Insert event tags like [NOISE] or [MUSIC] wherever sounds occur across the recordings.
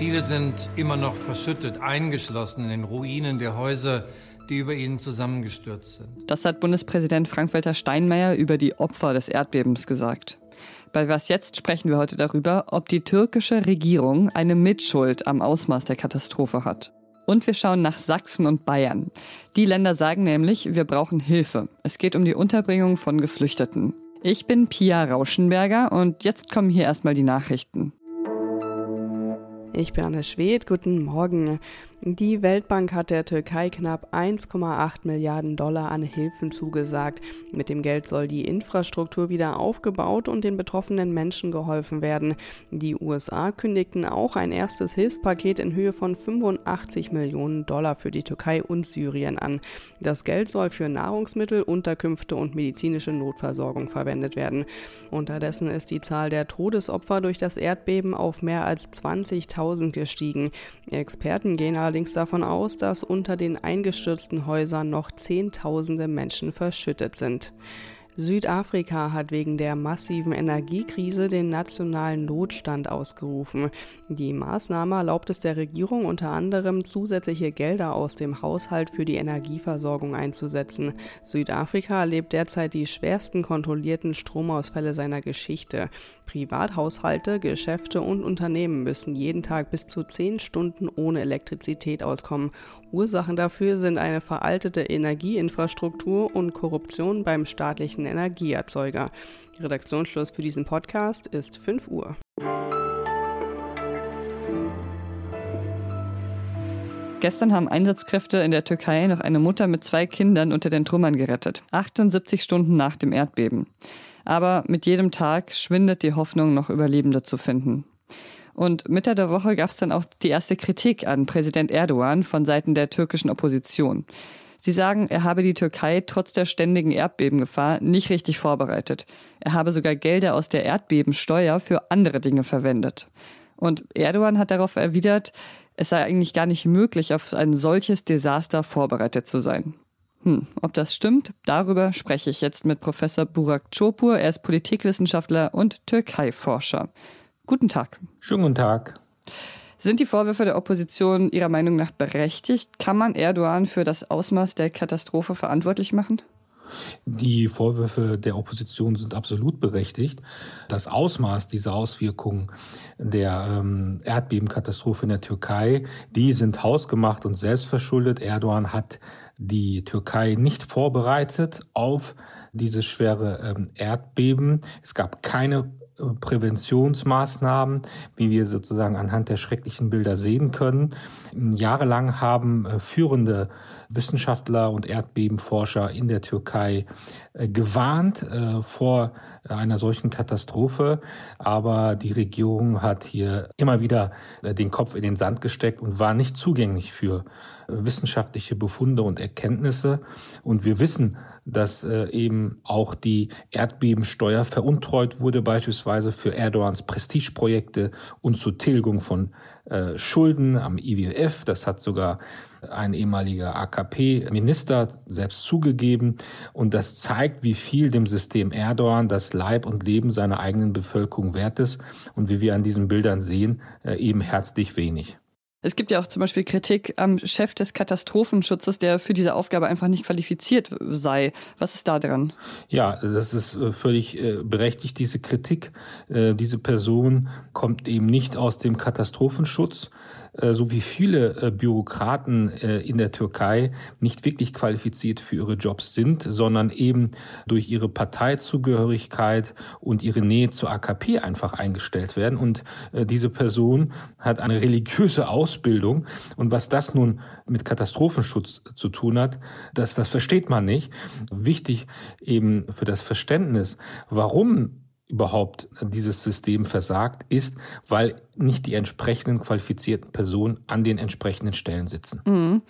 Viele sind immer noch verschüttet, eingeschlossen in den Ruinen der Häuser, die über ihnen zusammengestürzt sind. Das hat Bundespräsident Frank-Walter Steinmeier über die Opfer des Erdbebens gesagt. Bei Was jetzt sprechen wir heute darüber, ob die türkische Regierung eine Mitschuld am Ausmaß der Katastrophe hat. Und wir schauen nach Sachsen und Bayern. Die Länder sagen nämlich, wir brauchen Hilfe. Es geht um die Unterbringung von Geflüchteten. Ich bin Pia Rauschenberger und jetzt kommen hier erstmal die Nachrichten. Ich bin Anne Schwedt, guten Morgen. Die Weltbank hat der Türkei knapp 1,8 Milliarden Dollar an Hilfen zugesagt. Mit dem Geld soll die Infrastruktur wieder aufgebaut und den betroffenen Menschen geholfen werden. Die USA kündigten auch ein erstes Hilfspaket in Höhe von 85 Millionen Dollar für die Türkei und Syrien an. Das Geld soll für Nahrungsmittel, Unterkünfte und medizinische Notversorgung verwendet werden. Unterdessen ist die Zahl der Todesopfer durch das Erdbeben auf mehr als 20.000 gestiegen. Experten gehen allerdings davon aus, dass unter den eingestürzten Häusern noch Zehntausende Menschen verschüttet sind. Südafrika hat wegen der massiven Energiekrise den nationalen Notstand ausgerufen. Die Maßnahme erlaubt es der Regierung unter anderem, zusätzliche Gelder aus dem Haushalt für die Energieversorgung einzusetzen. Südafrika erlebt derzeit die schwersten kontrollierten Stromausfälle seiner Geschichte. Privathaushalte, Geschäfte und Unternehmen müssen jeden Tag bis zu zehn Stunden ohne Elektrizität auskommen. Ursachen dafür sind eine veraltete Energieinfrastruktur und Korruption beim staatlichen Energieerzeuger. Redaktionsschluss für diesen Podcast ist 5 Uhr. Gestern haben Einsatzkräfte in der Türkei noch eine Mutter mit zwei Kindern unter den Trümmern gerettet. 78 Stunden nach dem Erdbeben. Aber mit jedem Tag schwindet die Hoffnung, noch Überlebende zu finden. Und Mitte der Woche gab es dann auch die erste Kritik an Präsident Erdogan von Seiten der türkischen Opposition. Sie sagen, er habe die Türkei trotz der ständigen Erdbebengefahr nicht richtig vorbereitet. Er habe sogar Gelder aus der Erdbebensteuer für andere Dinge verwendet. Und Erdogan hat darauf erwidert, es sei eigentlich gar nicht möglich, auf ein solches Desaster vorbereitet zu sein. Hm, ob das stimmt, darüber spreche ich jetzt mit Professor Burak Çopur. Er ist Politikwissenschaftler und Türkei-Forscher. Guten Tag. Schönen guten Tag. Sind die Vorwürfe der Opposition Ihrer Meinung nach berechtigt? Kann man Erdogan für das Ausmaß der Katastrophe verantwortlich machen? Die Vorwürfe der Opposition sind absolut berechtigt. Das Ausmaß dieser Auswirkungen der ähm, Erdbebenkatastrophe in der Türkei, die sind hausgemacht und selbstverschuldet. Erdogan hat die Türkei nicht vorbereitet auf dieses schwere ähm, Erdbeben. Es gab keine Präventionsmaßnahmen, wie wir sozusagen anhand der schrecklichen Bilder sehen können. Jahrelang haben äh, führende Wissenschaftler und Erdbebenforscher in der Türkei äh, gewarnt vor einer solchen Katastrophe, aber die Regierung hat hier immer wieder den Kopf in den Sand gesteckt und war nicht zugänglich für wissenschaftliche Befunde und Erkenntnisse. Und wir wissen, dass äh, eben auch die Erdbebensteuer veruntreut wurde, beispielsweise für Erdogans Prestigeprojekte und zur Tilgung von äh, Schulden am IWF. Das hat sogar ein ehemaliger AKP-Minister selbst zugegeben. Und das zeigt, wie viel dem System Erdogan das Leib und Leben seiner eigenen Bevölkerung wert ist und wie wir an diesen Bildern sehen, äh, eben herzlich wenig. Es gibt ja auch zum Beispiel Kritik am Chef des Katastrophenschutzes, der für diese Aufgabe einfach nicht qualifiziert sei. Was ist da dran? Ja, das ist äh, völlig äh, berechtigt, diese Kritik. Diese Person kommt eben nicht aus dem Katastrophenschutz, so wie viele äh, Bürokraten äh, in der Türkei nicht wirklich qualifiziert für ihre Jobs sind, sondern eben durch ihre Parteizugehörigkeit und ihre Nähe zur AKP einfach eingestellt werden. Und diese Person hat eine religiöse Ausbildung. Und was das nun mit Katastrophenschutz zu tun hat, das, das versteht man nicht. Wichtig eben für das Verständnis, warum überhaupt dieses System versagt, ist, weil nicht die entsprechenden qualifizierten Personen an den entsprechenden Stellen sitzen. Mhm.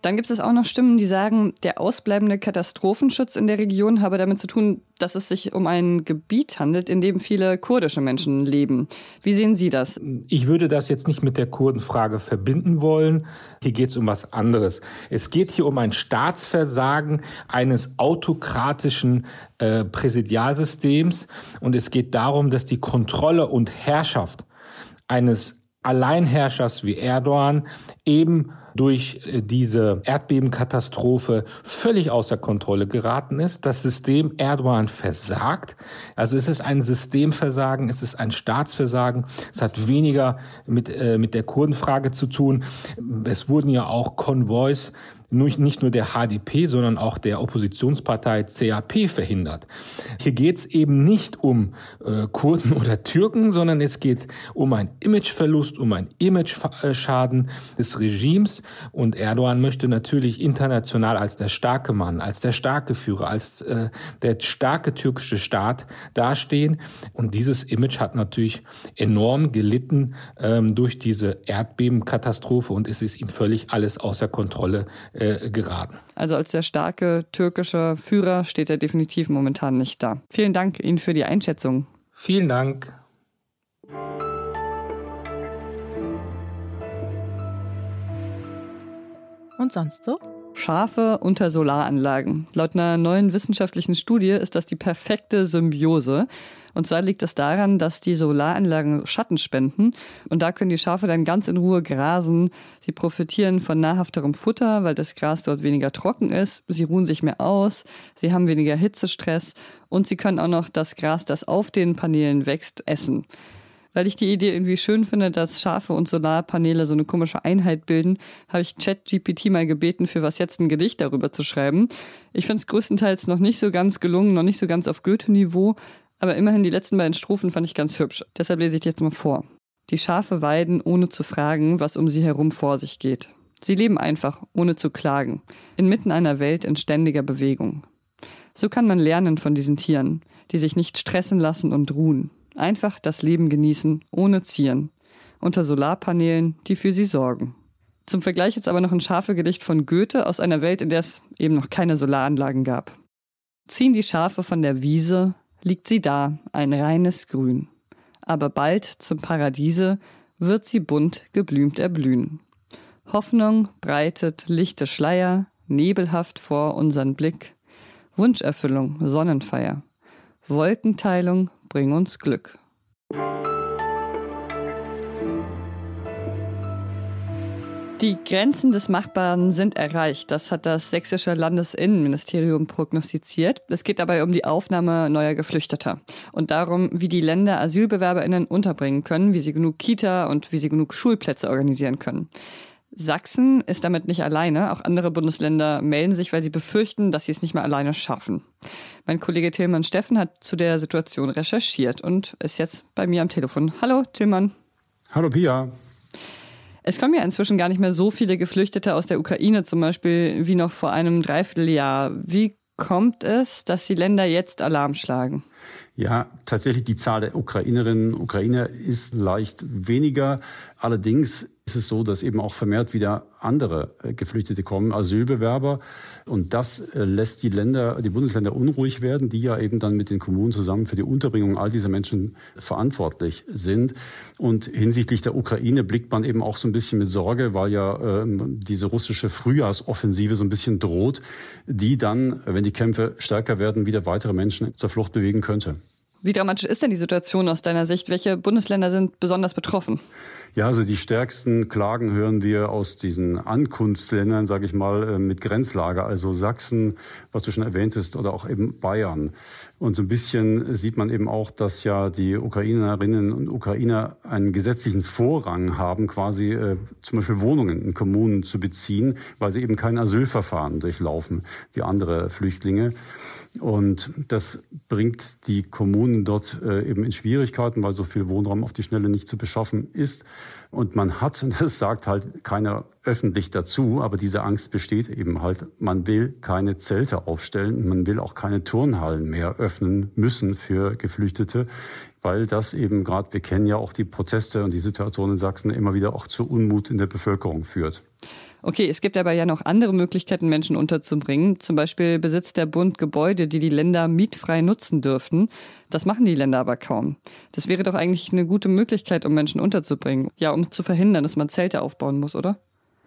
Dann gibt es auch noch Stimmen, die sagen, der ausbleibende Katastrophenschutz in der Region habe damit zu tun, dass es sich um ein Gebiet handelt, in dem viele kurdische Menschen leben. Wie sehen Sie das? Ich würde das jetzt nicht mit der Kurdenfrage verbinden wollen. Hier geht es um was anderes. Es geht hier um ein Staatsversagen eines autokratischen äh, Präsidialsystems und es geht darum, dass die Kontrolle und Herrschaft eines Alleinherrschers wie Erdogan eben durch äh, diese Erdbebenkatastrophe völlig außer Kontrolle geraten ist. Das System Erdogan versagt. Also es ist ein Systemversagen, es ist ein Staatsversagen. Es hat weniger mit, äh, mit der Kurdenfrage zu tun. Es wurden ja auch Konvois nicht nur der HDP, sondern auch der Oppositionspartei CAP verhindert. Hier geht es eben nicht um äh, Kurden [LAUGHS] oder Türken, sondern es geht um einen Imageverlust, um einen Imageschaden des Regimes. Und Erdogan möchte natürlich international als der starke Mann, als der starke Führer, als äh, der starke türkische Staat dastehen. Und dieses Image hat natürlich enorm gelitten ähm, durch diese Erdbebenkatastrophe und es ist ihm völlig alles außer Kontrolle äh, geraten. Also als der starke türkische Führer steht er definitiv momentan nicht da. Vielen Dank Ihnen für die Einschätzung. Vielen Dank. Und sonst so? Schafe unter Solaranlagen. Laut einer neuen wissenschaftlichen Studie ist das die perfekte Symbiose. Und zwar liegt es daran, dass die Solaranlagen Schatten spenden und da können die Schafe dann ganz in Ruhe grasen. Sie profitieren von nahrhafterem Futter, weil das Gras dort weniger trocken ist. Sie ruhen sich mehr aus, sie haben weniger Hitzestress und sie können auch noch das Gras, das auf den Paneelen wächst, essen weil ich die Idee irgendwie schön finde, dass Schafe und Solarpaneele so eine komische Einheit bilden, habe ich ChatGPT mal gebeten, für was jetzt ein Gedicht darüber zu schreiben. Ich finde es größtenteils noch nicht so ganz gelungen, noch nicht so ganz auf Goethe-Niveau, aber immerhin die letzten beiden Strophen fand ich ganz hübsch. Deshalb lese ich die jetzt mal vor. Die Schafe weiden, ohne zu fragen, was um sie herum vor sich geht. Sie leben einfach, ohne zu klagen, inmitten einer Welt in ständiger Bewegung. So kann man lernen von diesen Tieren, die sich nicht stressen lassen und ruhen. Einfach das Leben genießen, ohne Zieren. Unter Solarpaneelen, die für sie sorgen. Zum Vergleich jetzt aber noch ein scharfe Gedicht von Goethe aus einer Welt, in der es eben noch keine Solaranlagen gab. Ziehen die Schafe von der Wiese, liegt sie da, ein reines Grün. Aber bald zum Paradiese wird sie bunt geblümt erblühen. Hoffnung breitet lichte Schleier, nebelhaft vor unseren Blick. Wunscherfüllung, Sonnenfeier. Wolkenteilung, bring uns Glück. Die Grenzen des Machbaren sind erreicht. Das hat das sächsische Landesinnenministerium prognostiziert. Es geht dabei um die Aufnahme neuer Geflüchteter und darum, wie die Länder Asylbewerberinnen unterbringen können, wie sie genug Kita und wie sie genug Schulplätze organisieren können. Sachsen ist damit nicht alleine. Auch andere Bundesländer melden sich, weil sie befürchten, dass sie es nicht mehr alleine schaffen. Mein Kollege Tillmann Steffen hat zu der Situation recherchiert und ist jetzt bei mir am Telefon. Hallo, Tillmann. Hallo, Pia. Es kommen ja inzwischen gar nicht mehr so viele Geflüchtete aus der Ukraine zum Beispiel wie noch vor einem Dreivierteljahr. Wie kommt es, dass die Länder jetzt Alarm schlagen? Ja, tatsächlich die Zahl der Ukrainerinnen und Ukrainer ist leicht weniger. Allerdings ist es so, dass eben auch vermehrt wieder andere äh, Geflüchtete kommen, Asylbewerber. Und das äh, lässt die Länder, die Bundesländer unruhig werden, die ja eben dann mit den Kommunen zusammen für die Unterbringung all dieser Menschen verantwortlich sind. Und hinsichtlich der Ukraine blickt man eben auch so ein bisschen mit Sorge, weil ja äh, diese russische Frühjahrsoffensive so ein bisschen droht, die dann, wenn die Kämpfe stärker werden, wieder weitere Menschen zur Flucht bewegen könnte. Wie dramatisch ist denn die Situation aus deiner Sicht? Welche Bundesländer sind besonders betroffen? Ja, also die stärksten Klagen hören wir aus diesen Ankunftsländern, sage ich mal, äh, mit Grenzlager, also Sachsen, was du schon erwähntest, oder auch eben Bayern. Und so ein bisschen sieht man eben auch, dass ja die Ukrainerinnen und Ukrainer einen gesetzlichen Vorrang haben, quasi äh, zum Beispiel Wohnungen in Kommunen zu beziehen, weil sie eben kein Asylverfahren durchlaufen wie andere Flüchtlinge. Und das bringt die Kommunen dort äh, eben in Schwierigkeiten, weil so viel Wohnraum auf die Schnelle nicht zu beschaffen ist. Und man hat, [LAUGHS] das sagt halt keiner öffentlich dazu, aber diese Angst besteht eben halt, man will keine Zelte aufstellen, man will auch keine Turnhallen mehr öffnen müssen für Geflüchtete, weil das eben gerade, wir kennen ja auch die Proteste und die Situation in Sachsen immer wieder auch zu Unmut in der Bevölkerung führt. Okay, es gibt aber ja noch andere Möglichkeiten, Menschen unterzubringen. Zum Beispiel besitzt der Bund Gebäude, die die Länder mietfrei nutzen dürften. Das machen die Länder aber kaum. Das wäre doch eigentlich eine gute Möglichkeit, um Menschen unterzubringen. Ja, um zu verhindern, dass man Zelte aufbauen muss, oder?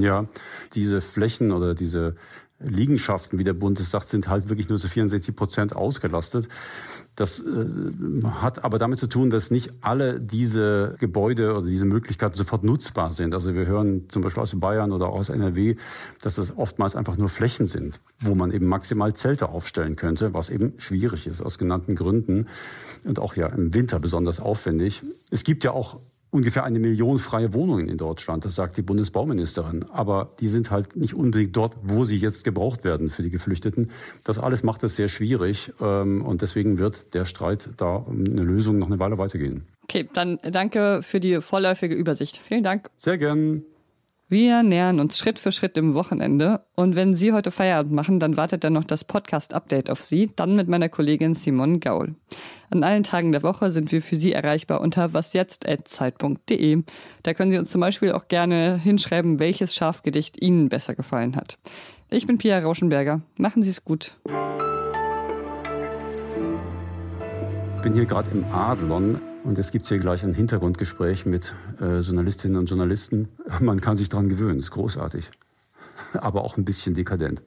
Ja, diese Flächen oder diese Liegenschaften, wie der Bund es sagt, sind halt wirklich nur zu 64 Prozent ausgelastet. Das äh, hat aber damit zu tun, dass nicht alle diese Gebäude oder diese Möglichkeiten sofort nutzbar sind. Also wir hören zum Beispiel aus Bayern oder aus NRW, dass es oftmals einfach nur Flächen sind, wo man eben maximal Zelte aufstellen könnte, was eben schwierig ist aus genannten Gründen und auch ja im Winter besonders aufwendig. Es gibt ja auch ungefähr eine Million freie Wohnungen in Deutschland, das sagt die Bundesbauministerin. Aber die sind halt nicht unbedingt dort, wo sie jetzt gebraucht werden für die Geflüchteten. Das alles macht es sehr schwierig ähm, und deswegen wird der Streit da eine Lösung noch eine Weile weitergehen. Okay, dann danke für die vorläufige Übersicht. Vielen Dank. Sehr gern. Wir nähern uns Schritt für Schritt dem Wochenende. Und wenn Sie heute Feierabend machen, dann wartet dann noch das Podcast-Update auf Sie, dann mit meiner Kollegin Simon Gaul. An allen Tagen der Woche sind wir für Sie erreichbar unter wasjetzt.zeit.de. Da können Sie uns zum Beispiel auch gerne hinschreiben, welches Schafgedicht Ihnen besser gefallen hat. Ich bin Pia Rauschenberger. Machen Sie es gut. Ich bin hier gerade im Adlon und es gibt hier gleich ein Hintergrundgespräch mit äh, Journalistinnen und Journalisten. Man kann sich daran gewöhnen, ist großartig, [LAUGHS] aber auch ein bisschen dekadent.